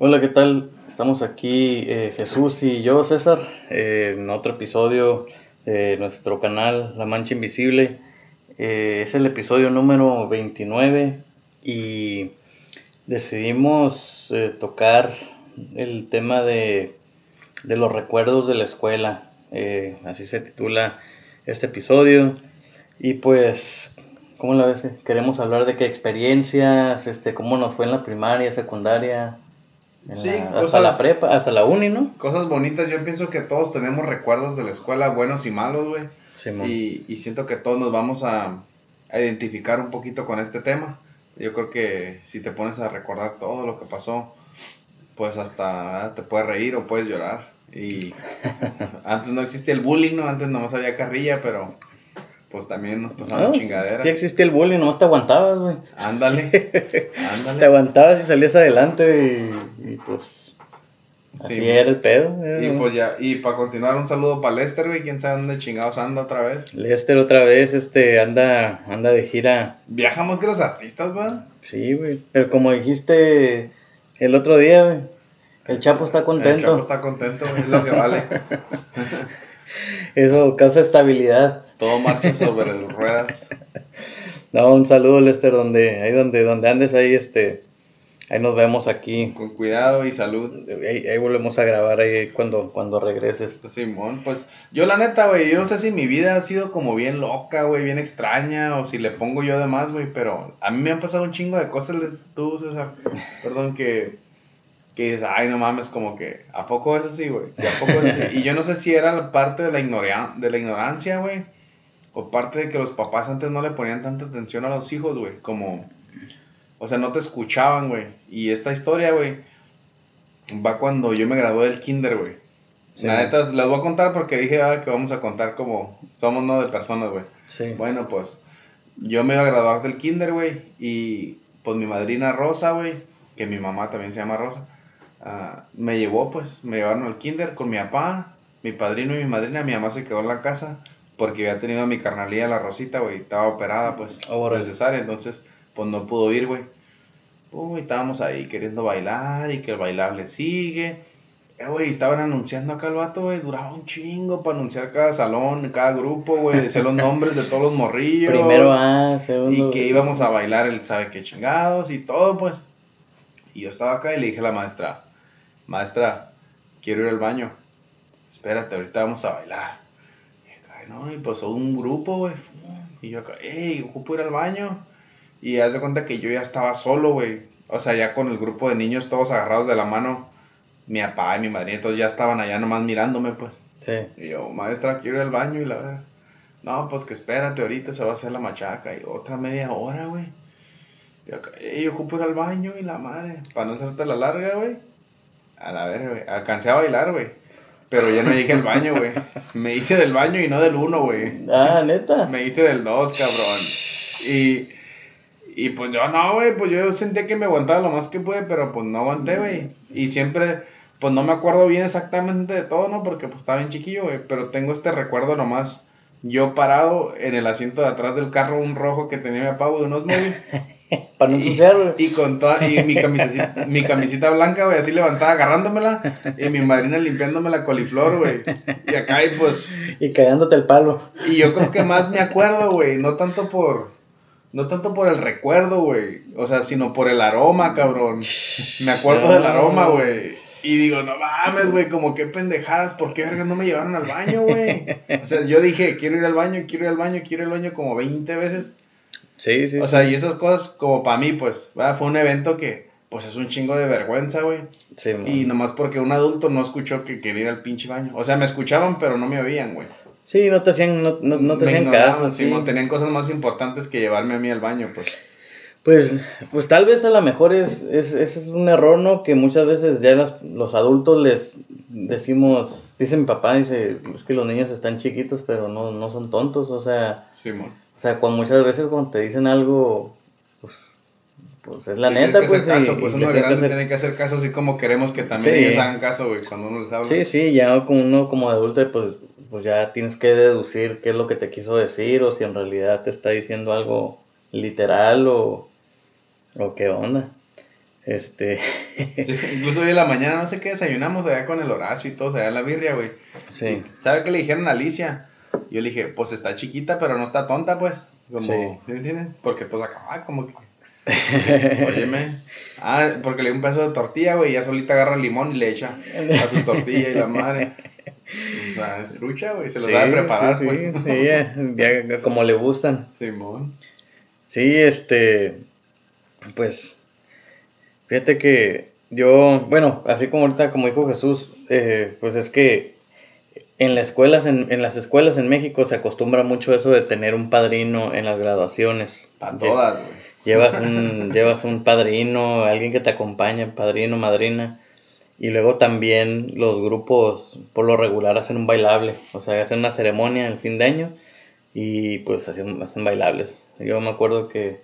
Hola, ¿qué tal? Estamos aquí eh, Jesús y yo, César, eh, en otro episodio de nuestro canal La Mancha Invisible. Eh, es el episodio número 29 y decidimos tocar el tema de, de, los recuerdos de la escuela. así se titula este episodio. Y pues, ¿cómo la ves? Queremos hablar de qué experiencias, este, cómo nos fue en la primaria, secundaria hasta la prepa, hasta la uni, ¿no? Cosas bonitas, yo pienso que todos tenemos recuerdos de la escuela, buenos y malos, güey. y, y, siento que todos nos vamos a, a, identificar un poquito con este tema. Yo creo que si te pones a recordar todo lo que pasó, pues hasta te puedes reír o puedes llorar. Y antes no existía el bullying, ¿no? Antes nomás había carrilla, pero pues también nos pasaban chingaderas. Sí existía el bullying, nomás te aguantabas, güey. Ándale, ándale. te aguantabas y salías adelante pues... Así era el pedo. y pues ya, y para continuar, un saludo para Lester, güey, quién sabe dónde chingados anda otra vez. Lester otra vez, este, anda, anda de gira. Viajamos que los artistas, güey. Sí, güey, pero como dijiste el otro día, güey, el Chapo está contento. El Chapo está contento, es lo que vale. Eso causa estabilidad. Todo marcha sobre ruedas. No, un saludo, Lester, donde, ahí donde, donde andes, ahí este, ahí nos vemos aquí. Con cuidado y salud. Ahí, volvemos a grabar ahí cuando, cuando regreses. Simón, pues yo la neta, güey, yo no sé si mi vida ha sido como bien loca, güey, bien extraña, o si le pongo yo de más, güey, pero a mí me han pasado un chingo de cosas, tú, César, perdón, que que dices, ay, no mames, como que, ¿a poco es así, güey? ¿Y a poco es así? Y yo no sé si era parte de la, de la ignorancia, güey, o parte de que los papás antes no le ponían tanta atención a los hijos, güey, como, o sea, no te escuchaban, güey. Y esta historia, güey, va cuando yo me gradué del kinder, güey. La neta, las voy a contar porque dije ah, que vamos a contar como somos, no de personas, güey. Sí. Bueno, pues, yo me iba a graduar del kinder, güey, y pues mi madrina Rosa, güey, que mi mamá también se llama Rosa Ah, me llevó, pues, me llevaron al kinder con mi papá, mi padrino y mi madrina. Mi mamá se quedó en la casa porque había tenido a mi carnalía, la Rosita, güey, estaba operada, pues, Ahora. necesaria, entonces, pues no pudo ir, güey. Uy, estábamos ahí queriendo bailar y que el bailable sigue. Eh, güey, estaban anunciando acá el vato, güey, duraba un chingo para anunciar cada salón, cada grupo, güey, decir los nombres de todos los morrillos. Primero A, segundo. Y que íbamos a bailar el sabe qué chingados y todo, pues. Y yo estaba acá y le dije a la maestra, maestra, quiero ir al baño. Espérate, ahorita vamos a bailar. Y acá, no, y pasó un grupo, güey. Y yo acá, hey, ocupo ir al baño. Y haz de cuenta que yo ya estaba solo, güey. O sea, ya con el grupo de niños todos agarrados de la mano. Mi papá y mi madre, todos ya estaban allá nomás mirándome, pues. Sí. Y yo, maestra, quiero ir al baño. Y la verdad, no, pues que espérate, ahorita se va a hacer la machaca. Y otra media hora, güey. Y acá, hey, ocupo ir al baño y la madre. Para no hacerte la larga, güey a la ver, güey. Alcancé a bailar, güey. Pero ya no llegué al baño, güey. Me hice del baño y no del uno, güey. Ah, neta. Me hice del dos, cabrón. Y, y pues yo no, güey. Pues yo sentía que me aguantaba lo más que pude, pero pues no aguanté, güey. Y siempre, pues no me acuerdo bien exactamente de todo, ¿no? Porque pues estaba bien chiquillo, güey. Pero tengo este recuerdo nomás. Yo parado en el asiento de atrás del carro, un rojo que tenía mi papá, güey, unos móviles. Para no ensuciar, Y, con toda, y mi camisita, mi camisita blanca, güey, así levantada, agarrándomela. Y mi madrina limpiándome la coliflor, güey. Y acá, y pues. Y cagándote el palo. Y yo creo que más me acuerdo, güey. No tanto por. No tanto por el recuerdo, güey. O sea, sino por el aroma, cabrón. Me acuerdo del aroma, güey. Y digo, no mames, güey, como qué pendejadas, ¿por qué verga no me llevaron al baño, güey? O sea, yo dije, quiero ir al baño, quiero ir al baño, quiero ir al baño como 20 veces. Sí, sí. O sea, y esas cosas como para mí, pues, fue un evento que, pues, es un chingo de vergüenza, güey. Sí, Y nomás porque un adulto no escuchó que quería ir al pinche baño. O sea, me escuchaban, pero no me oían, güey. Sí, no te hacían, no, no, te hacían caso. Sí, tenían cosas más importantes que llevarme a mí al baño, pues. Pues, pues tal vez a lo mejor es, es, es un error, ¿no? Que muchas veces ya los adultos les decimos, dice mi papá, dice, es que los niños están chiquitos, pero no, no son tontos, o sea... Sí. O sea, cuando muchas veces cuando te dicen algo, pues, pues es la neta, pues. Caso, pues uno grande tiene que hacer caso así como queremos que también ellos hagan caso, güey, cuando uno les habla. Sí, sí, ya uno como adulto, pues, pues ya tienes que deducir qué es lo que te quiso decir o si en realidad te está diciendo algo literal o, o qué onda. Este. incluso hoy en la mañana no sé qué desayunamos allá con el Horacio y todo, allá en la birria, güey. Sí. ¿Sabe qué le dijeron a Alicia? Yo le dije, pues está chiquita, pero no está tonta, pues. Como, sí. ¿Me entiendes? Porque todo acaba como que. Pues, óyeme. Ah, porque le dio un pedazo de tortilla, güey, y ya solita agarra el limón y le echa a su tortilla y la madre. La estrucha, güey, se lo da a preparar, sí, pues. Sí, ya, como le gustan. Simón. Sí, este. Pues. Fíjate que yo, bueno, así como ahorita, como dijo Jesús, eh, pues es que en las escuelas, en, en, las escuelas en México se acostumbra mucho eso de tener un padrino en las graduaciones. Para todas, güey. Llevas un, llevas un padrino, alguien que te acompaña, padrino, madrina. Y luego también los grupos por lo regular hacen un bailable, o sea, hacen una ceremonia en el fin de año y pues hacen, hacen bailables. Yo me acuerdo que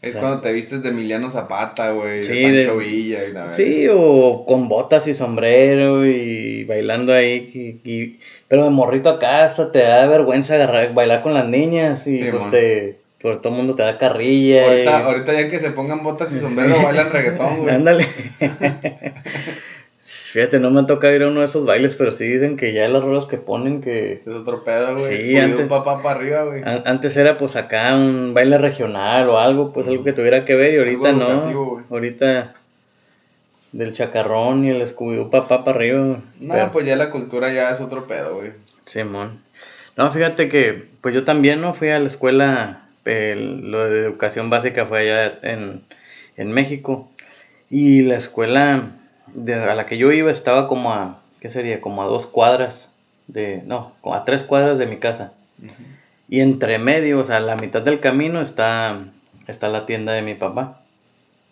es cuando te vistes de Emiliano Zapata, güey, sí, de Pancho Villa y nada. Sí, o con botas y sombrero y bailando ahí. Y, pero de morrito acá hasta te da vergüenza agarrar, bailar con las niñas y pues te, por todo el mundo te da carrilla. Ahorita, ahorita ya que se pongan botas y sombrero bailan reggaetón, güey. Ándale. Fíjate, no me ha tocado ir a uno de esos bailes, pero sí dicen que ya las rolas que ponen que... Es otro pedo, güey. Sí, antes... Un papá para arriba, güey. Antes era pues acá un baile regional o algo, pues algo que tuviera que ver y ahorita no. ahorita del chacarrón y el escudo papá para arriba. No, pues ya la cultura ya es otro pedo, güey. Simón. no, fíjate que pues yo también no fui a la escuela, lo de educación básica fue allá en, en México. Y la escuela de, a la que yo iba estaba como a, ¿qué sería? Como a dos cuadras de, no, como a tres cuadras de mi casa. Y entre medio, o sea, a la mitad del camino está, está la tienda de mi papá.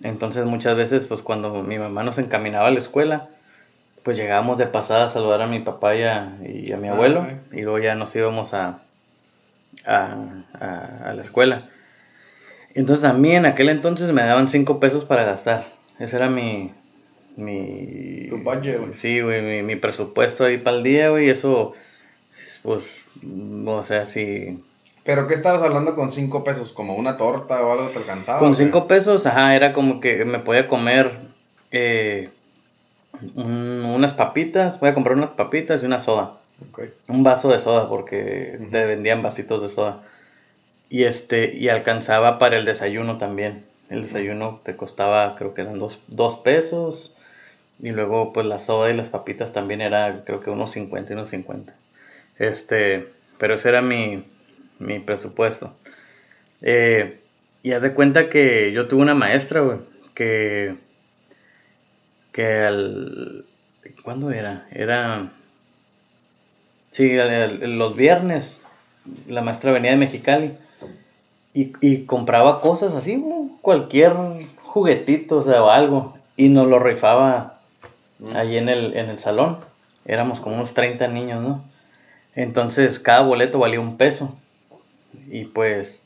Entonces muchas veces, pues cuando mi mamá nos encaminaba a la escuela, pues llegábamos de pasada a saludar a mi papá y a, mi abuelo, y luego ya nos íbamos a, a, a, la escuela. Entonces a mí en aquel entonces me daban cinco pesos para gastar. Ese era mi, mi... Tu budget, güey. Sí, güey, mi, mi, presupuesto ahí para el día, güey, eso, pues, o sea, sí... ¿Pero qué estabas hablando con cinco pesos? ¿Como una torta o algo te alcanzaba? Con cinco pesos, ajá, era como que me podía comer eh, unas papitas, voy a comprar unas papitas y una soda. Okay. Un vaso de soda, porque te vendían vasitos de soda. Y este, y alcanzaba para el desayuno también. El desayuno te costaba, creo que eran dos, dos pesos y luego, pues la soda y las papitas también era, creo que unos 50 y unos 50. Este, pero ese era mi, mi presupuesto. Eh, y haz de cuenta que yo tuve una maestra, güey, que, que al, ¿cuándo era? Era, sí, los viernes, la maestra venía de Mexicali y, y compraba cosas así, cualquier juguetito, o sea, o algo, y nos lo rifaba ahí en el, en el salón. Éramos como unos 30 niños, ¿no? Entonces cada boleto valía un peso. Y pues,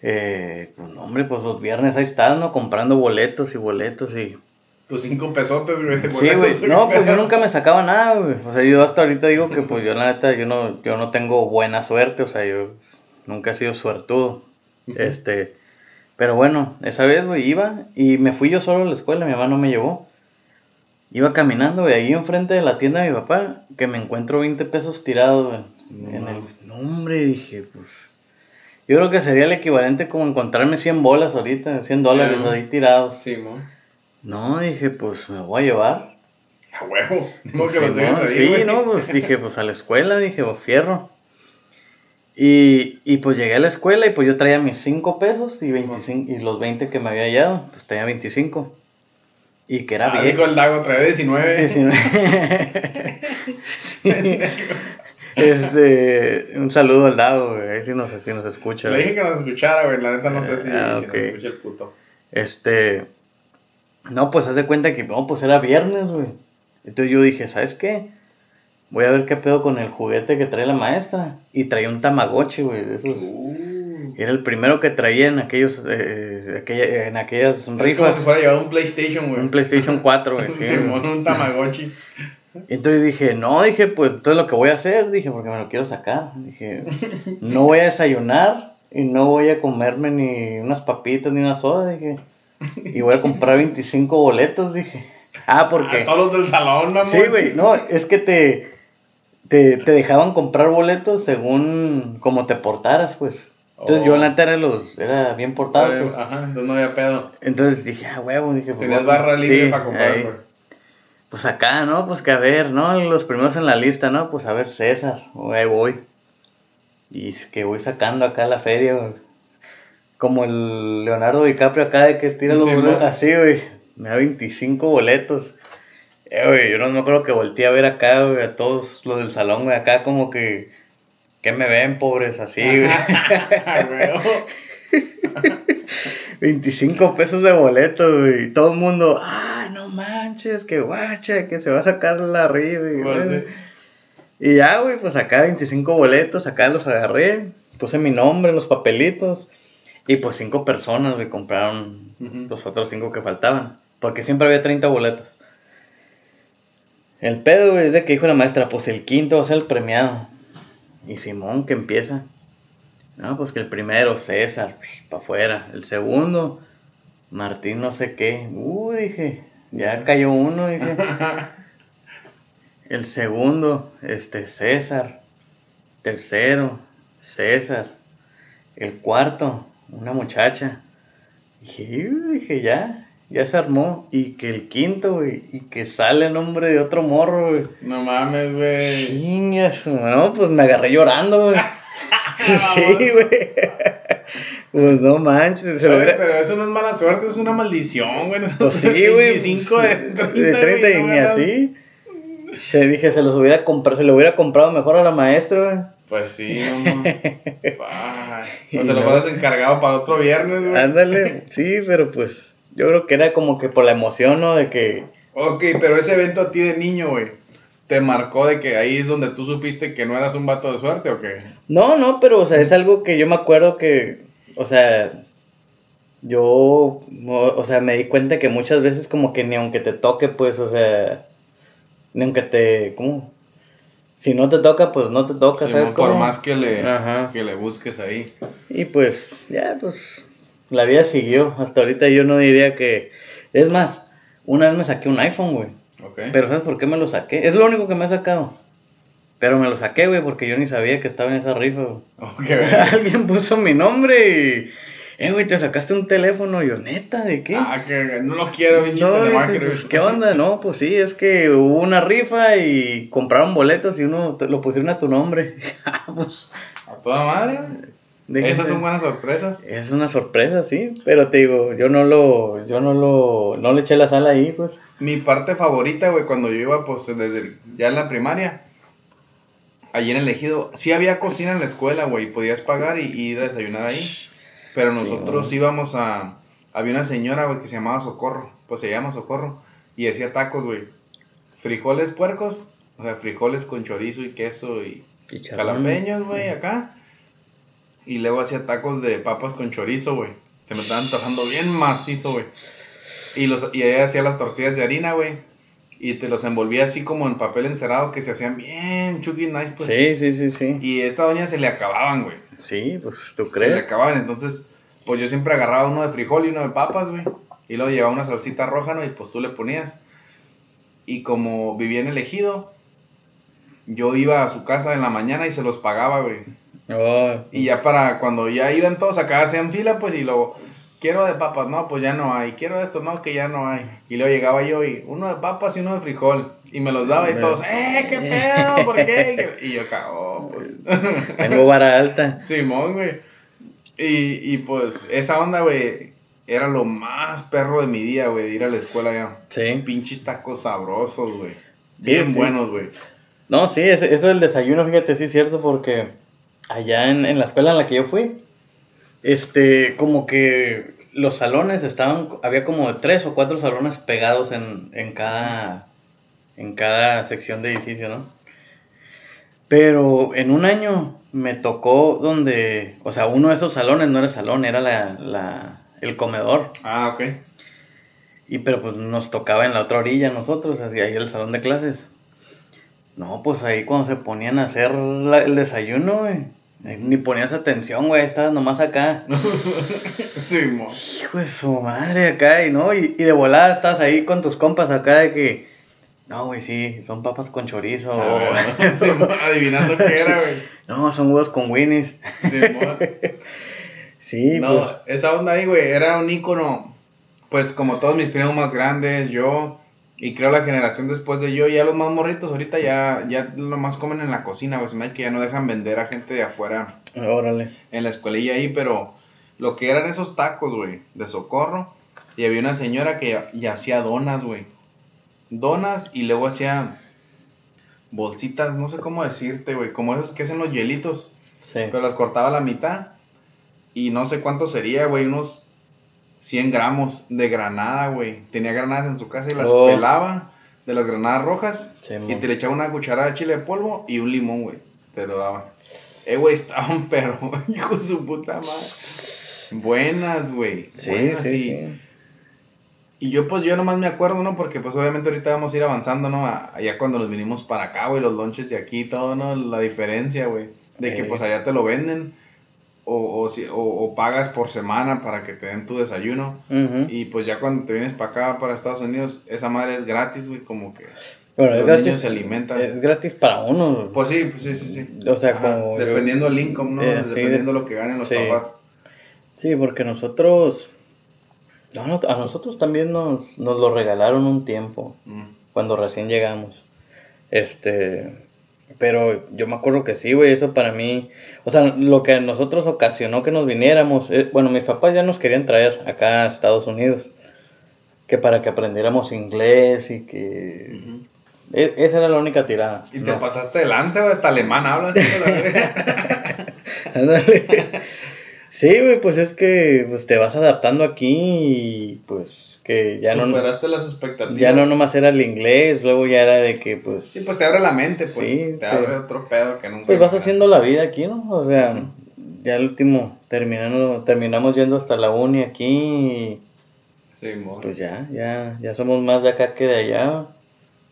eh, pues hombre, pues los viernes ahí estás, ¿no? Comprando boletos y boletos y... Tus cinco pesotes, güey. Sí, güey. No, pues yo nunca me sacaba nada, güey. O sea, yo hasta ahorita digo que pues yo la neta, yo no, yo no tengo buena suerte, o sea, yo nunca he sido suertudo. Este, pero bueno, esa vez, güey, iba y me fui yo solo a la escuela, mi mamá no me llevó. Iba caminando, güey, ahí enfrente de la tienda de mi papá, que me encuentro 20 pesos tirados, güey. en el nombre, dije, pues. Yo creo que sería el equivalente como encontrarme 100 bolas ahorita, 100 dólares ahí tirados. Sí, ¿no? No, dije, pues me voy a llevar. A huevo. ¿Cómo que los ahí, Sí, no, pues dije, pues a la escuela, dije, pues fierro. Y, y pues llegué a la escuela y pues yo traía mis 5 pesos y, 25, y los 20 que me había hallado, pues tenía 25. Y que era ah, viejo. el Dago, trae 19. 19. Este, un saludo al Dago, güey. Si nos, si nos escucha. Le dije que nos escuchara, güey. La neta no sé si ah, nos escucha el puto. Este. No, pues haz de cuenta que no, pues era viernes, güey. Entonces yo dije, ¿sabes qué? Voy a ver qué pedo con el juguete que trae la maestra. Y traía un Tamagotchi, güey. De esos. Uh. Era el primero que traía en aquellos eh, aquella, en aquellas rifas. Es como si fuera llevado un PlayStation, güey. Un PlayStation 4, güey. sí, un Tamagotchi. Entonces dije, no, dije, pues esto es lo que voy a hacer, dije, porque me lo quiero sacar. Dije, no voy a desayunar y no voy a comerme ni unas papitas ni una soda, dije, Y voy a comprar 25 boletos, dije. Ah, porque... A todos los del salón, mamón. Sí, güey, no, es que te, te, te dejaban comprar boletos según como te portaras, pues. Entonces yo Oh. la era, los, era bien portado, pues. Ajá, entonces no había pedo. Entonces dije, ah, huevo, dije, pues, Tenías barra libre sí, para comprar, güey. Pues acá, ¿no? Pues que a ver, ¿no? Los primeros en la lista, ¿no? Pues a ver, César, ahí voy. Y es que voy sacando acá la feria, güey. Como el Leonardo DiCaprio acá de que tira los Sí, boletos. Así, güey. Me da 25 boletos. Eh, güey, yo no me acuerdo que volteé a ver acá, güey, a todos los del salón, güey, acá como que. ¿Qué me ven, pobres? Así, güey. Ah, güey. 25 pesos de boletos, güey. Y todo el mundo, ah, no manches, que guacha, que se va a sacar la arriba. Y, Pues, sí. y ya, güey, pues acá 25 boletos, acá los agarré, puse mi nombre en los papelitos. Y pues cinco personas, güey, compraron Ujú. los otros cinco que faltaban. Porque siempre había 30 boletos. El pedo, güey, es de que dijo la maestra, pues el quinto va a ser el premiado. Y Simón, que empieza. No, pues que el primero, César, para afuera. El segundo, Martín no sé qué. Uh, dije, ya cayó uno, dije. El segundo, este, César. Tercero, César. El cuarto, una muchacha. Dije, "Uh", dije, ya, ya se armó. Y que el quinto, güey, y que sale el nombre de otro morro, güey. No mames, güey. Chingas, no, pues me agarré llorando, güey. sí, güey. Pues no manches, se Oye, pero eso no es mala suerte, es una maldición, güey. Pues sí, güey. 25 de 30, de 30 y no ni así. Se dije, se los hubiera comprado, se lo hubiera comprado mejor a la maestra, güey. Pues sí, no, no. Ay, Y O se lo no. fueras encargado para otro viernes, güey. Ándale, sí, pero pues yo creo que era como que por la emoción, ¿no? De que, Ok, pero ese evento a ti de niño, güey, ¿te marcó de que ahí es donde tú supiste que no eras un vato de suerte o qué? no, no, pero o sea, es algo que yo me acuerdo que, o sea, yo, o sea, me di cuenta que muchas veces como que ni aunque te toque, pues, o sea, ni aunque te, ¿cómo? Si no te toca, pues no te toca, Sí, ¿sabes no, por cómo? más que le, Ajá. que le busques ahí. Y pues, ya, pues, la vida siguió. Hasta ahorita yo no diría que... Es más, una vez me saqué un iPhone, güey. Ok. Pero ¿sabes por qué me lo saqué? Es lo único que me he sacado. Pero me lo saqué, güey, porque yo ni sabía que estaba en esa rifa, güey. Ok, Alguien puso mi nombre y... Eh, güey, te sacaste un teléfono. Y yo, neta, ¿de qué? Ah, que no lo quiero, pinche no, telemarketer, dije, pues. ¿qué onda? No, pues sí, es que hubo una rifa y compraron boletos y uno te lo pusieron a tu nombre. Ah, pues, A toda madre. Déjense- Esas son buenas sorpresas. Es una sorpresa, sí, pero te digo, yo no lo, yo no lo, no le eché la sal ahí, pues. Mi parte favorita, güey, cuando yo iba, pues, desde el- ya en la primaria, allí en el ejido, sí había cocina en la escuela, güey, podías pagar y, y ir a desayunar ahí. Pero nosotros íbamos a... Había una señora, güey, que se llamaba Socorro, pues se llama Socorro, y hacía tacos, güey. Frijoles puercos, o sea, frijoles con chorizo y queso y Chicharrón. jalapeños, güey, acá. Y luego hacía tacos de papas con chorizo, güey. Se me estaban antojando bien macizo, güey. Y, los, y ella hacía las tortillas de harina, güey. Y te los envolvía así como en papel encerado que se hacían bien chucky nice, pues. Sí, sí, sí, sí. Y a esta doña se le acababan, güey. Sí, pues tú Se le crees. acababan. Entonces, pues yo siempre agarraba uno de frijol y uno de papas, güey. Y luego llevaba una salsita roja, ¿no? Y pues tú le ponías. Y como vivía en el ejido, yo iba a su casa en la mañana y se los pagaba, güey. Oh, Y ya para cuando ya iban todos acá, hacían fila, pues y luego, quiero de papas, no, pues ya no hay. Quiero esto, no, que ya no hay. Y luego llegaba yo y uno de papas y uno de frijol. Y me los daba y todos, ¡eh, qué pedo! ¿Por qué? Y yo acá, oh, pues. tengo vara alta. Simón, güey. Y, y pues esa onda, güey, era lo más perro de mi día, güey, de ir a la escuela ya. Sí. Pinches tacos sabrosos, güey. Sí, Bien sí. buenos, güey. No, sí, es- eso del desayuno, fíjate, sí es cierto, porque allá en, en la escuela en la que yo fui, este, como que los salones estaban, había como tres o cuatro salones pegados en, en cada, en cada sección de edificio, ¿no? Pero en un año me tocó donde, o sea, uno de esos salones no era salón, era la, la, el comedor. Ah, ok. Y pero pues nos tocaba en la otra orilla nosotros, así ahí el salón de clases. No, pues ahí cuando se ponían a hacer la- el desayuno, güey. Ni ponías atención, güey, estabas nomás acá. sí, mo. Hijo de su madre acá, y no, y, y de volada estás ahí con tus compas acá de que, no, güey, sí, son papas con chorizo. Ah, sí, mo, adivinando qué era, güey. No, son huevos con Winnie's. Sí, mo. Sí, No, pues. esa onda ahí, güey, era un ícono. Pues como todos mis primos más grandes, yo, y creo la generación después de yo, ya los más morritos ahorita ya, ya lo más comen en la cocina, me hace que ya no dejan vender a gente de afuera Órale. en la escuelilla ahí, pero lo que eran esos tacos, güey, de socorro. Y había una señora que ya, ya hacía donas, güey. Donas y luego hacía bolsitas, no sé cómo decirte, güey, como esas que hacen los hielitos. Sí. Pero las cortaba a la mitad. Y no sé cuánto sería, güey, unos 100 gramos de granada, güey. Tenía granadas en su casa y las Oh. pelaba de las granadas rojas. Sí, y te le echaba una cucharada de chile de polvo y un limón, güey. Te lo daba. Eh, güey, estaban pero, hijo de su puta madre. Buenas, güey. Sí, buenas, sí, sí. Y yo, pues, yo nomás me acuerdo, ¿no? Porque, pues, obviamente ahorita vamos a ir avanzando, ¿no? Allá cuando nos vinimos para acá, güey, los lonches de aquí y todo, ¿no? La diferencia, güey. De que, Eh. pues, allá te lo venden. O, o, si- o, o pagas por semana para que te den tu desayuno. Y, pues, ya cuando te vienes para acá, para Estados Unidos, esa madre es gratis, güey. Como que Bueno, es los gratis. niños se alimentan. Es gratis para uno. Pues sí, pues sí, sí, sí. O sea, Ajá, como Dependiendo el income, ¿no? Eh, sí, dependiendo lo que ganen los sí. papás. Sí, porque nosotros. No, no, a nosotros también nos, nos lo regalaron un tiempo, Mm. cuando recién llegamos. Este. Pero yo me acuerdo que sí, güey, eso para mí. O sea, lo que a nosotros ocasionó que nos viniéramos. eh, bueno, mis papás ya nos querían traer acá a Estados Unidos. Que para que aprendiéramos inglés y que. E- esa era la única tirada. Y te pasaste de lanza, hasta alemán hablas. Sí, güey, pues es que pues, te vas adaptando aquí y pues que ya no, Superaste las expectativas. ya no nomás era el inglés, luego ya era de que pues, Sí, pues te abre la mente, pues. Sí, te te- abre otro pedo que nunca. pues vas haciendo la vida aquí, ¿no? O sea, ya el último terminando, terminamos yendo hasta la uni aquí y Sí, mo. pues ya, ya, ya somos más de acá que de allá,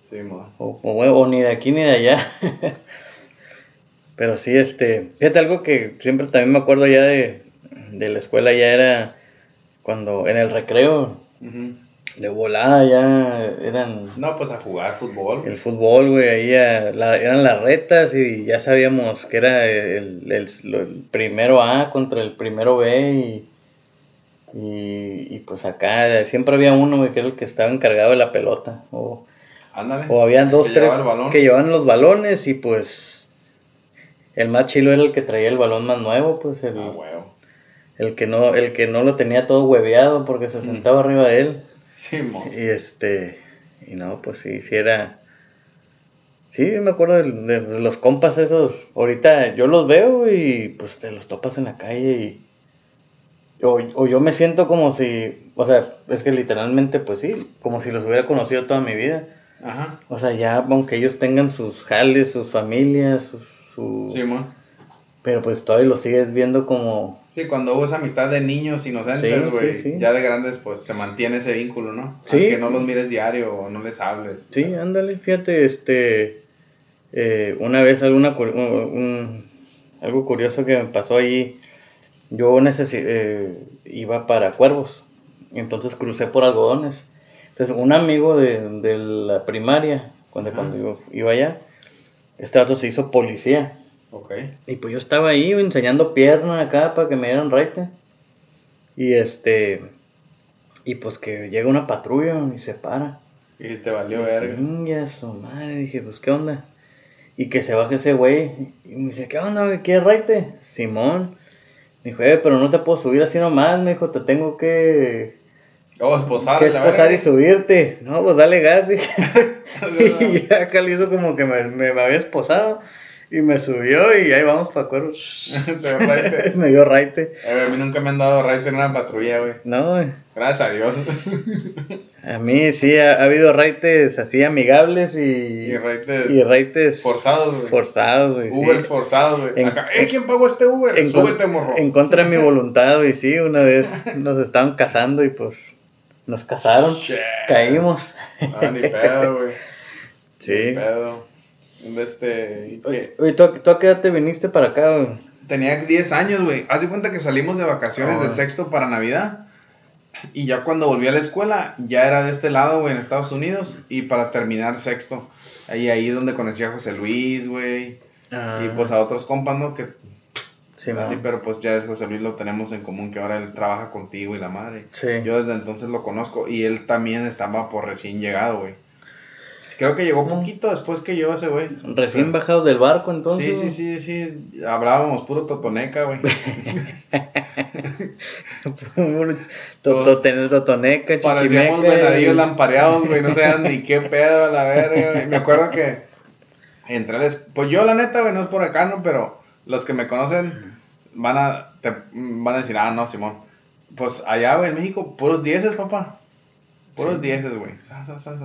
Sí, mo. o, o ni de aquí ni de allá. Pero sí, este, fíjate algo que siempre también me acuerdo ya de, de la escuela, ya era cuando en el recreo, De volada ya eran No, pues a jugar fútbol. el fútbol, güey, ahí la- eran las retas y ya sabíamos que era el, el- primero A contra el primero B y, y, y pues acá siempre había uno, güey, que era el que estaba encargado de la pelota o, Ándale. o habían dos, que tres llevaba que llevaban los balones y pues el más chilo era el que traía el balón más nuevo, pues el, Ah. El que no el que no lo tenía todo hueveado porque se sentaba arriba de él. Sí, mo. Y este, y no, pues sí, sí era. Sí, me acuerdo de, de- de los compas esos. Ahorita yo los veo y pues te los topas en la calle y. O, o yo me siento como si. O sea, es que literalmente, pues sí, como si los hubiera conocido toda mi vida. Ajá. O sea, ya, aunque ellos tengan sus jales, sus familias, su. su- Sí, mo. pero pues todavía los sigues viendo como. Sí, cuando hubo esa amistad de niños inocentes, güey, sí, sí. ya de grandes, pues se mantiene ese vínculo, ¿no? Sí. Aunque no los mires diario o no les hables. Sí, ándale, fíjate, este, eh, una vez alguna, cu- un- un- algo curioso que me pasó allí, yo necesi- eh, iba para Cuervos, entonces crucé por algodones, entonces un amigo de, de la primaria, cuando, cuando yo iba allá, este vato se hizo policía, Ok. y pues yo estaba ahí enseñando pierna acá para que me dieran raite. Y este. Y pues que llega una patrulla y se para. Y te valió verga. Su madre, dije, pues qué onda. Y que se baje ese güey. Y me dice, ¿qué onda, güey? ¿Quieres raite? Simón. Me dijo, eh, pero no te puedo subir así nomás, me dijo, te tengo que, Oh, esposar. que esposar y subirte. No, pues dale gas, dije. y ya acá le hizo como que me, me, me había esposado. Y me subió y ahí vamos para raite. me dio raite. Eh, güey, a mí nunca me han dado raite en una patrulla, güey. No, güey. Gracias a Dios. A mí sí ha, ha habido raites así amigables y, y raites y raites forzados, güey. forzados, güey. sí. Ubers forzados, güey. Eh, ¿quién pagó este Uber? En, Súbete, morro. en contra de mi voluntad, y sí, una vez nos estaban casando y pues nos casaron, caímos. Ah, ni pedo, güey. Ni Sí. pedo. De este. ¿y Oye, ¿tú, a- tú a qué edad te viniste para acá, güey? tenía 10 años, güey. Haz de cuenta que salimos de vacaciones de Ah. sexto para Navidad. Y ya cuando volví a la escuela, ya era de este lado, güey, en Estados Unidos. Y para terminar sexto, ahí, ahí es donde conocí a José Luis, güey. Ah, Y pues a otros compas, ¿no? Que sí, así, pero pues ya es José Luis lo tenemos en común, que ahora él trabaja contigo y la madre. Sí. Yo desde entonces lo conozco y él también estaba por recién llegado, güey. Creo que llegó poquito después que yo ese güey. Recién bajados del barco, entonces. Sí, sí, sí, sí. Hablábamos puro totoneca, güey. Totoneca, Parecíamos chichimeca. venadillos y- lampareados, güey. No sabían ni qué pedo a la verga, güey. Me acuerdo que entre les... Pues yo, la neta, güey, no es por acá, ¿no? Pero los que me conocen van a, te- van a decir, ah, no, Simón. Pues allá, güey, en México, puros dieces, papá. Puros Sí. dieces, güey.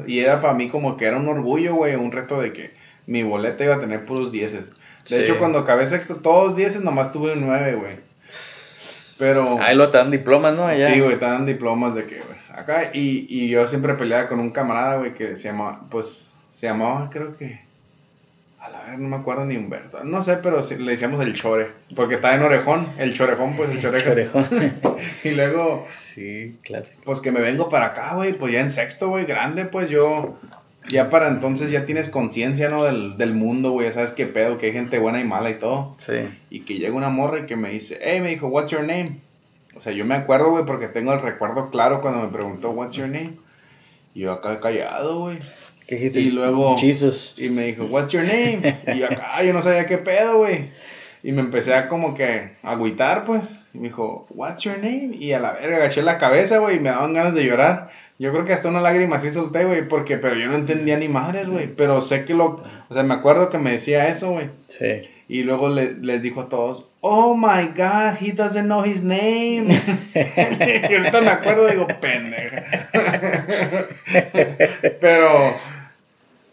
Y era para mí como que era un orgullo, güey, un reto de que mi boleta iba a tener puros dieces. De Sí. hecho, cuando acabé sexto, todos dieces, nomás tuve un nueve, güey. Pero... Ahí lo te dan diplomas, ¿no? Allá. Sí, güey, te dan diplomas de que, güey. Acá, y, y yo siempre peleaba con un camarada, güey, que se llamaba, pues, se llamaba, creo que. A la vez, no me acuerdo ni Humberto. No sé, pero le decíamos el chore. Porque estaba en orejón. El chorejón, pues, el chorejo. Orejón. Y luego, sí, clásico. pues que me vengo para acá, güey, pues ya en sexto, güey, grande, pues yo. Ya para entonces ya tienes conciencia, ¿no? Del, del mundo, güey, ya sabes qué pedo, que hay gente buena y mala y todo. Sí. Y que llega una morra y que me dice, hey, me dijo, what's your name? O sea, yo me acuerdo, güey, porque tengo el recuerdo claro cuando me preguntó, what's your name? Y yo acá callado, güey. ¿Qué dijiste? Y luego- Jesus. Y me dijo, what's your name? Y yo acá, yo no sabía qué pedo, güey. Y me empecé a como que agüitar, pues. Y me dijo, what's your name? Y a la verga agaché la cabeza, güey, y me daban ganas de llorar. Yo creo que hasta una lágrima sí solté, güey, porque, pero yo no entendía ni madres, güey. Pero sé que lo, o sea, me acuerdo que me decía eso, güey. Sí. Y luego le- les dijo a todos, oh my god, he doesn't know his name. y ahorita me acuerdo, digo, pendeja. Pero,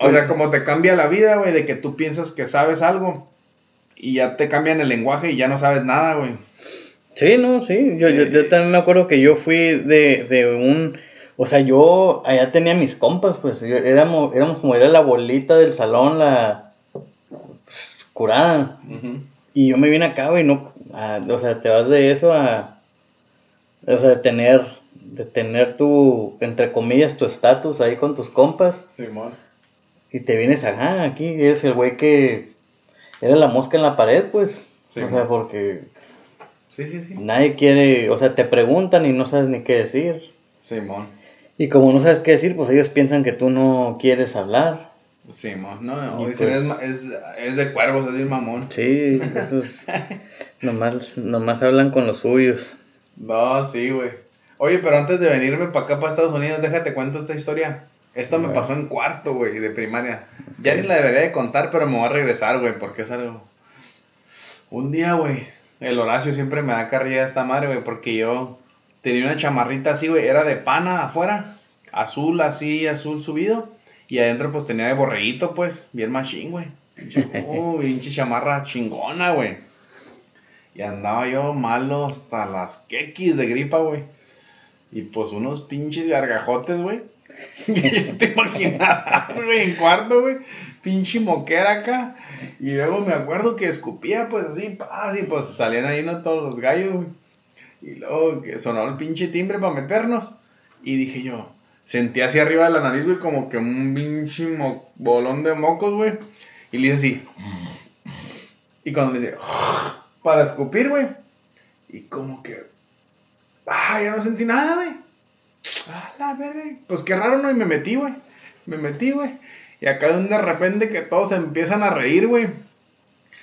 o sea, como te cambia la vida, güey, de que tú piensas que sabes algo y ya te cambian el lenguaje y ya no sabes nada, güey. Sí, no, sí. Yo, yo, yo también me acuerdo que yo fui de, de un. O sea, yo allá tenía mis compas, pues. yo- éramos, éramos como era la bolita del salón, la curada. Y yo me vine acá, güey, no. a- o sea, te vas de eso a. O sea, de tener. De tener tu. Entre comillas, tu estatus ahí con tus compas. Simón. Y te vienes acá, aquí. Eres el güey que. Era la mosca en la pared, pues. Sí, o sea, porque Sí, sí, sí. nadie quiere. O sea, te preguntan y no sabes ni qué decir. Simón. Y como no sabes qué decir, pues ellos piensan que tú no quieres hablar. Simón. No, no, dicen, pues- es, es, es de cuervos, es bien mamón. Sí, esos nomás, nomás hablan con los suyos. No, sí, güey. Oye, pero antes de venirme para acá, para Estados Unidos, déjate cuento esta historia. Esto me pasó en cuarto, güey, de primaria. Ya ni la debería de contar, pero me voy a regresar, güey, porque es algo... Un día, güey, el Horacio siempre me da carrilla esta madre, güey, porque yo tenía una chamarrita así, güey, era de pana afuera, azul así, azul subido, y adentro pues tenía de borreguito, pues, bien machín, güey. Oh, pinche chamarra chingona, güey. Y andaba yo malo hasta las quequis de gripa, güey. Y pues unos pinches gargajotes, güey. Te imaginarás, güey, en cuarto, güey. Pinche moquera acá. Y luego me acuerdo que escupía, pues así, así, pues salían ahí no todos los gallos, güey. Y luego que sonó el pinche timbre para meternos. Y dije yo, sentí hacia arriba de la nariz, güey, como que un pinche bolón de mocos, güey. Y le hice así. Y cuando le hice, para escupir, güey. Y como que, ah, ya no sentí nada, güey. Ah, la. Pues qué raro, ¿no? Y me metí, güey. Me metí, güey. Y acá de repente que todos se empiezan a reír, güey.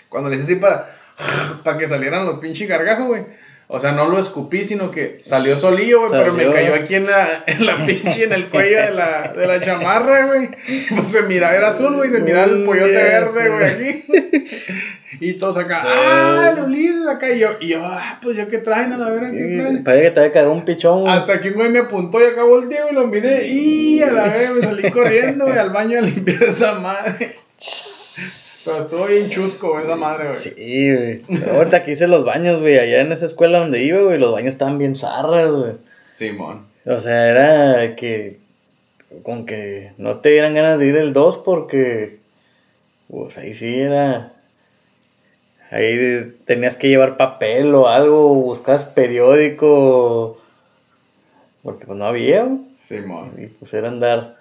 Cuando le hice así para, para que salieran los pinches gargajos, güey. O sea, no lo escupí, sino que salió solillo, güey, pero me cayó aquí en la, en la pinche, en el cuello de la, de la chamarra, güey. Pues se miraba, era azul, güey, se miraba el pollote verde, güey, aquí. Y todos acá, ah, el Ulises acá, y yo, y yo, ah, pues yo qué traen a la verga, qué traen. Parece que te había cagado un pichón. güey. Hasta que un güey me apuntó y acá volteé y lo miré y a la vez me salí corriendo güey, al baño a limpiar esa madre. Pero estuvo bien chusco güey, esa madre, güey. Sí, güey. Ahorita que hice los baños, güey, allá en esa escuela donde iba, güey, los baños estaban bien zarras, güey. Simón. O sea, era que con que no te dieran ganas de ir el 2 porque pues ahí sí era Ahí tenías que llevar papel o algo, buscabas periódico, porque pues no había. Sí, mon. Y pues era andar,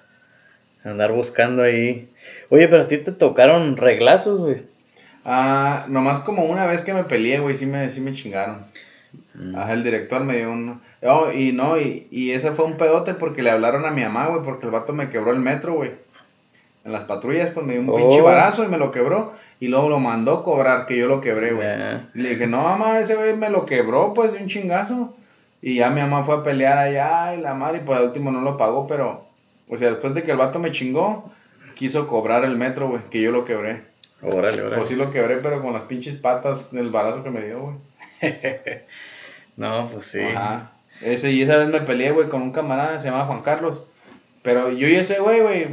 andar buscando ahí. Oye, pero a ti te tocaron reglazos, güey. Ah, nomás como una vez que me peleé, güey, sí me, sí me chingaron. Mm. Ajá, el director me dio un... Oh, y no, y, y ese fue un pedote porque le hablaron a mi mamá, güey, porque el vato me quebró el metro, güey. En las patrullas, pues me dio un Oh. pinche barazo y me lo quebró. Y luego lo mandó cobrar que yo lo quebré, güey. Ya. Y le dije, no, mamá, ese güey me lo quebró, pues, de un chingazo. Y ya mi mamá fue a pelear allá y la madre, y pues al último no lo pagó, pero... O sea, después de que el vato me chingó, quiso cobrar el metro, güey, que yo lo quebré. Órale, órale. Pues sí lo quebré, pero con las pinches patas del barazo que me dio, güey. No, pues sí. Ajá. Ese, y esa vez me peleé, güey, con un camarada, se llama Juan Carlos. Pero yo y ese güey, güey.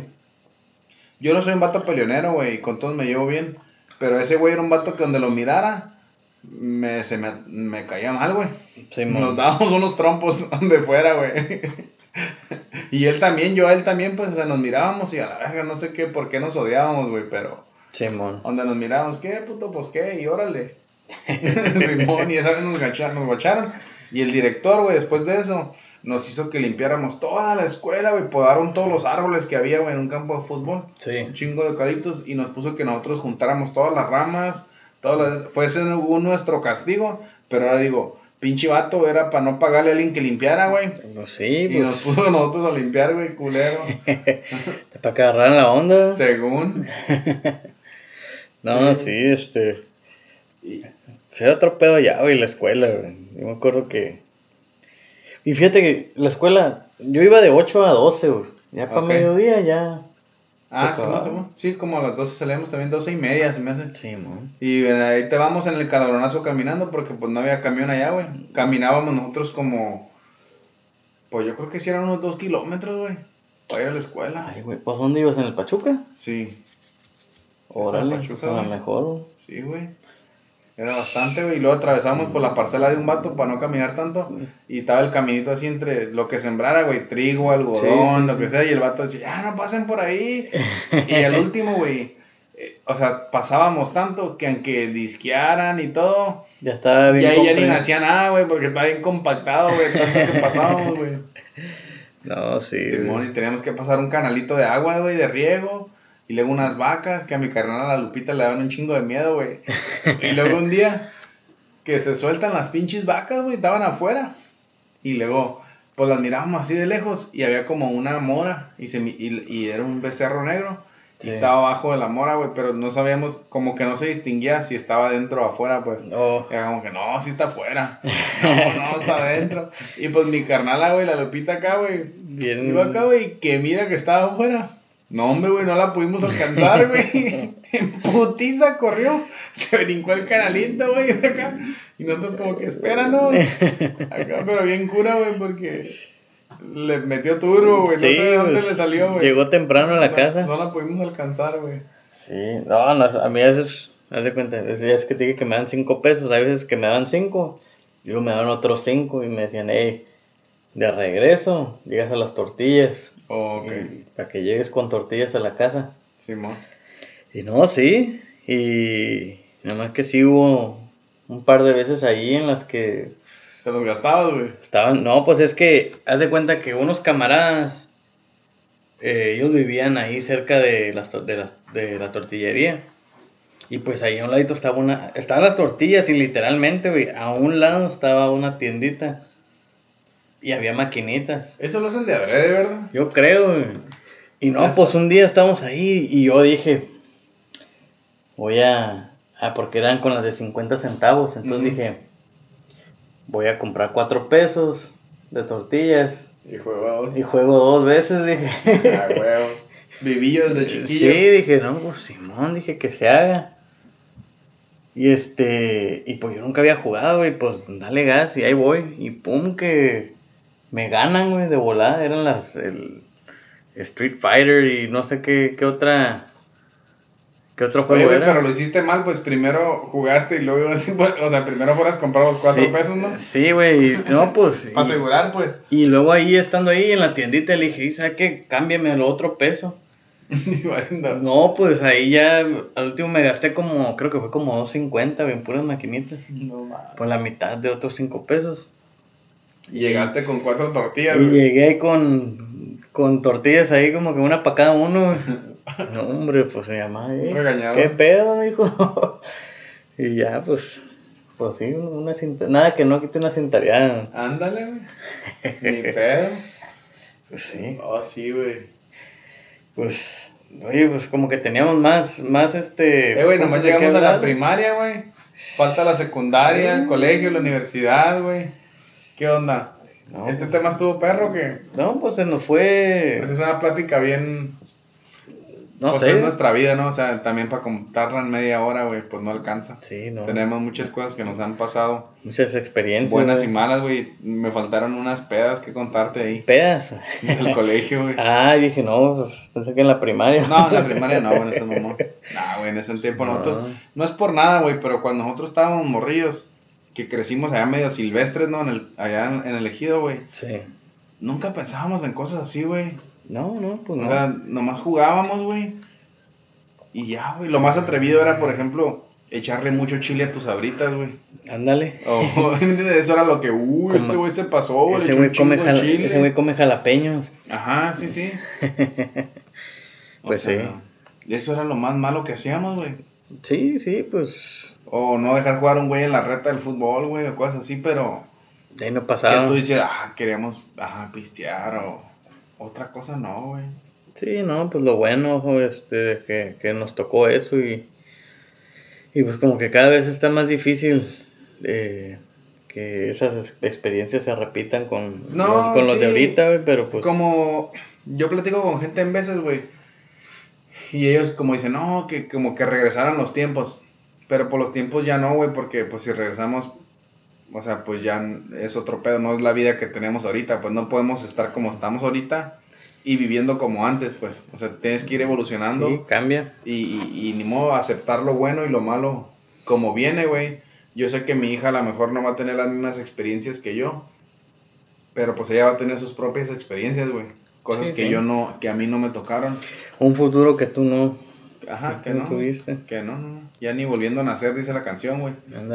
Yo no soy un vato peleonero, güey, y con todos me llevo bien. Pero ese güey era un vato que donde lo mirara, me, se me, me caía mal, güey. Sí, Nos dábamos unos trompos donde fuera, güey. Y él también, yo a él también, pues, o sea, nos mirábamos y a la verga, no sé qué, por qué nos odiábamos, güey, pero... Simón. Donde nos mirábamos, ¿qué, puto? Pues, ¿qué? Y órale. Simón, y esa vez nos gacharon, nos guacharon. Y el director, güey, después de eso, nos hizo que limpiáramos toda la escuela, güey. Podaron todos los árboles que había, güey, en un campo de fútbol. Sí. Un chingo de eucaliptos. Y nos puso que nosotros juntáramos todas las ramas. Todas las... Fue ese nuestro castigo. Pero ahora digo, pinche vato, era para no pagarle a alguien que limpiara, güey. Pues sí, Y nos pues. puso nosotros a limpiar, güey, culero. Para que agarraran la onda. Según. No, Sí. sí, este. Pues era otro pedo ya, güey, la escuela, güey. Yo me acuerdo que. Y fíjate que la escuela, yo iba de 8 a 12, güey. Ya para Ok. mediodía ya. Ah, sí, acababa. sí, como a las 12 salíamos también, 12 y media se me hace. Sí, mon. Y eh, ahí te vamos en el calabronazo caminando porque pues no había camión allá, güey. Caminábamos nosotros como, pues yo creo que sí eran unos 2 kilómetros, güey, para ir a la escuela. Ay, güey, ¿pues dónde ibas? ¿En el Pachuca? Sí, Órale, Pachuca, pues a lo mejor. sí, güey. Era bastante, güey. Y luego atravesamos por la parcela de un vato para no caminar tanto. Y estaba el caminito así entre lo que sembrara, güey, trigo, algodón, Sí, sí, lo sí. que sea. Y el vato decía, ya no pasen por ahí. y al último, güey, eh, o sea, pasábamos tanto que aunque disquearan y todo, Ya estaba bien. ya, ya ni hacía nada, güey, porque estaba bien compactado, güey, tanto que pasábamos, güey. No, sí. Simón, y teníamos que pasar un canalito de agua, güey, de riego. Y luego unas vacas, que a mi carnal a la Lupita le daban un chingo de miedo, güey. Y luego un día que se sueltan las pinches vacas, güey, estaban afuera. Y luego, pues las mirábamos así de lejos y había como una mora y, se, y, y era un becerro negro. Y estaba abajo de la mora, güey, pero no sabíamos, como que no se distinguía si estaba dentro o afuera, pues. No, Era como que no, sí está afuera. No, no, está adentro. Y pues mi carnala, güey, la Lupita acá, güey, bien. Iba acá, güey, que mira que estaba afuera. No, hombre, güey, no la pudimos alcanzar, güey. En putiza corrió. Se brincó el canalito, güey, acá. Y nosotros como que espéranos. Acá, pero bien cura, güey, porque le metió turbo, güey. No Sí, sé de dónde pues, le salió, güey. Llegó temprano a la No- casa. No la pudimos alcanzar, güey. Sí, no, no, a mí a veces, haz de cuenta, es, que te dije que me dan cinco pesos, hay veces que me dan cinco, y luego me dan otros cinco y me decían, hey, de regreso, llegas a las tortillas, Ok, y para que llegues con tortillas a la casa. Simón. Y no, sí, y nada más que sí hubo un par de veces ahí en las que Te los gastabas, güey. estaban, no, pues es que, haz de cuenta que unos camaradas, eh, ellos vivían ahí cerca de, las, de, las- de la tortillería. Y pues ahí a un ladito estaba una, estaban las tortillas y literalmente, güey, a un lado estaba una tiendita. Y había maquinitas. Eso lo hacen de adrede, ¿verdad? Yo creo, güey. Y no, Eso. pues un día estábamos ahí y yo dije, voy a, ah, porque eran con las de 50 centavos, entonces dije, voy a comprar cuatro pesos de tortillas Y juego. y juego dos veces, dije. Ah, huevo. Viví yo desde Sí, chiquillo. dije, no, pues Simón, dije que se haga. Y este, y pues yo nunca había jugado, y pues dale gas y ahí voy. Y pum, que me ganan, güey, de volada. Eran las, el Street Fighter y no sé qué, qué otra, qué otro Oye, juego güey, era. pero lo hiciste mal, pues primero jugaste y luego ibas, o sea, primero fueras a comprar los cuatro Sí, pesos, ¿no? Sí, güey, no, pues. Para asegurar, pues. Y luego ahí, estando ahí en la tiendita, le dije, ¿sabes qué? Cámbiame el otro peso. no, pues ahí ya, al último me gasté como, creo que fue como 2.50 en puras maquinitas. No Por la mitad de otros 5 pesos. Y llegaste con cuatro tortillas. Y llegué con, con tortillas ahí como que una para cada uno. no, hombre, pues se llama ahí. ¿Qué pedo, dijo? y ya, pues, pues sí, una cinta, nada que no quite una cintareada. Ándale, güey. Ni pedo. Pues sí. Oh, sí, güey. Pues, oye, pues como que teníamos más, más este... Eh, güey, nomás llegamos a la primaria, güey. Falta la secundaria, el colegio, la universidad, güey. ¿Qué onda? ¿Este pues tema estuvo perro que? No, pues se nos fue... Pues es una plática bien no pues sé. Es nuestra vida, ¿no? O sea, también para contarla en media hora, güey, pues no alcanza. Sí, no. Tenemos muchas cosas que nos han pasado. Muchas experiencias. Buenas y malas, güey. Me faltaron unas pedas que contarte ahí. ¿Pedas? Del colegio, güey. Ah, dije, no, pues, pensé que en la primaria. No, en la primaria no, en ese momento. No, güey, en ese tiempo nosotros. No es por nada, güey, pero cuando nosotros estábamos morrillos, que crecimos allá medio silvestres, ¿no? En el, allá en, en el ejido, güey. Sí. Nunca pensábamos en cosas así, güey. No, no, pues no. O sea, nomás jugábamos, güey. Y ya, güey. Lo más atrevido era, por ejemplo, echarle mucho chile a tus abritas, güey. Ándale. Oh, eso era lo que, uy, este güey se pasó, ese güey come, ese güey come jalapeños. Ajá, sí, sí. pues sí. Eso era lo más malo que hacíamos, güey. Sí, sí, pues. O no dejar jugar a un güey en la reta del fútbol, güey, o cosas así, pero. De ahí no pasaba. Que tú dices, ah, queríamos, ajá, pistear o otra cosa no, güey. Sí, no, pues lo bueno, este, que, que nos tocó eso y, y pues como que cada vez está más difícil eh, que esas experiencias se repitan con, los, con los de ahorita, güey, pero pues... Como yo platico con gente en veces, güey, y ellos como dicen, no, que como que regresaran los tiempos, pero por los tiempos ya no, güey, porque pues si regresamos, o sea, pues ya es otro pedo, no es la vida que tenemos ahorita, pues no podemos estar como estamos ahorita y viviendo como antes, pues. O sea, tienes que ir evolucionando. Sí, cambia. Y, y, y ni modo aceptar lo bueno y lo malo como viene, güey. Yo sé que mi hija a lo mejor no va a tener las mismas experiencias que yo. Pero pues ella va a tener sus propias experiencias, güey. Cosas que yo no, que a mí no me tocaron. Un futuro que tú no. Ajá, que, no, tuviste. Que no, no, Ya ni volviendo a nacer, dice la canción, güey.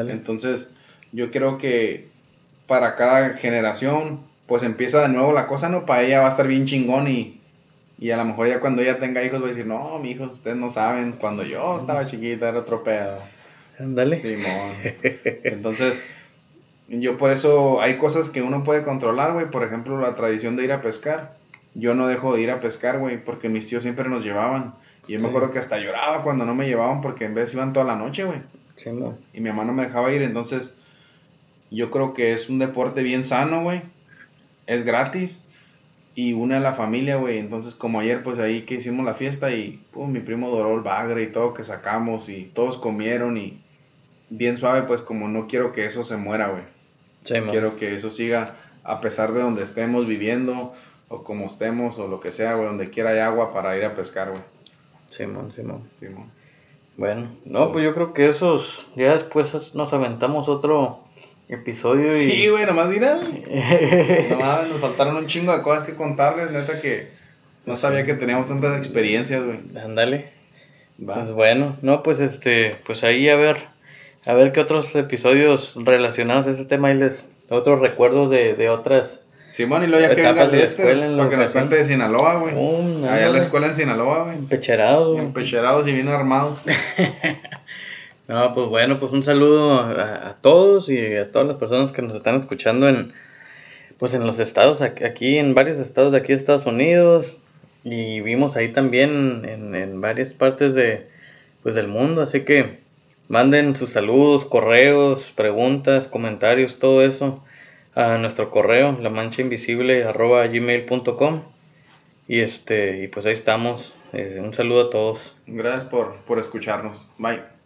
Entonces, yo creo que para cada generación pues empieza de nuevo la cosa, ¿no? Para ella va a estar bien chingón y, y a lo mejor ya cuando ella tenga hijos va a decir, no, mi hijo, ustedes no saben, cuando yo estaba chiquita era otro pedo. Ándale. Simón. Entonces, yo por eso hay cosas que uno puede controlar, güey. Por ejemplo, la tradición de ir a pescar. Yo no dejo de ir a pescar, güey, porque mis tíos siempre nos llevaban. Y yo me acuerdo que hasta lloraba cuando no me llevaban porque en vez iban toda la noche, güey. Sí, no. Y mi mamá no me dejaba ir, entonces yo creo que es un deporte bien sano, güey es gratis y une a la familia, güey. Entonces, como ayer, pues ahí que hicimos la fiesta y pues, mi primo doró el bagre y todo que sacamos y todos comieron y bien suave, pues como no quiero que eso se muera, güey. quiero que eso siga a pesar de donde estemos viviendo o como estemos o lo que sea, güey, donde quiera hay agua para ir a pescar, güey. Simón, Simón. Simón. Bueno, no, pues yo creo que esos, ya después nos aventamos otro episodio y... Sí, güey, nomás mira. nomás nos faltaron un chingo de cosas que contarles, neta que no sabía que teníamos tantas experiencias, güey. Ándale. Pues bueno, no, pues este, pues ahí a ver, a ver qué otros episodios relacionados a ese tema y les, otros recuerdos de, de otras Simón, y luego ya que venga de este, porque nos cuente de Sinaloa, güey. Allá en la escuela en Sinaloa, güey. Empecherados, güey. Empecherados y bien armados. No, pues bueno, pues un saludo a, todos y a todas las personas que nos están escuchando en, pues en los estados, aquí en varios estados de aquí de Estados Unidos y vimos ahí también en, en varias partes de, pues del mundo, así que manden sus saludos, correos, preguntas, comentarios, todo eso a nuestro correo, la mancha invisible gmail.com y este, y pues ahí estamos. Eh, un saludo a todos. Gracias por, por escucharnos. Bye.